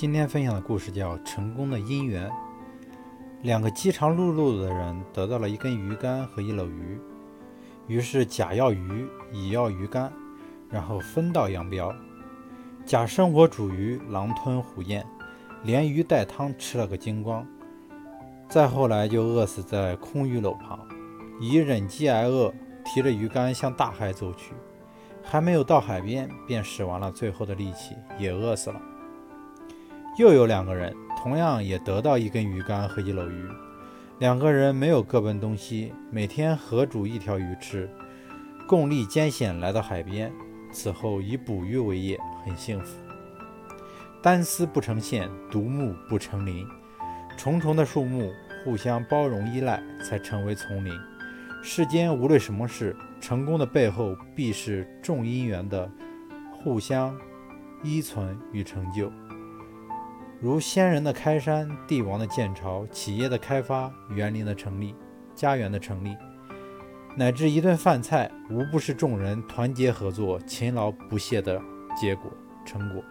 今天分享的故事叫《成功的姻缘》。两个饥肠辘辘的人得到了一根鱼竿和一篓鱼，于是甲要鱼，乙要鱼竿，然后分道扬镳。甲生火煮鱼，狼吞虎咽，连鱼带汤吃了个精光。再后来就饿死在空鱼篓旁。乙忍饥挨饿，提着鱼竿向大海走去，还没有到海边，便使完了最后的力气，也饿死了。又有两个人，同样也得到一根鱼竿和一篓鱼。两个人没有各奔东西，每天合煮一条鱼吃，共历艰险来到海边。此后以捕鱼为业，很幸福。单丝不成线，独木不成林。重重的树木互相包容依赖，才成为丛林。世间无论什么事，成功的背后必是众因缘的互相依存与成就。如先人的开山，帝王的建朝，企业的开发，园林的成立，家园的成立，乃至一顿饭菜，无不是众人团结合作、勤劳不懈的结果成果。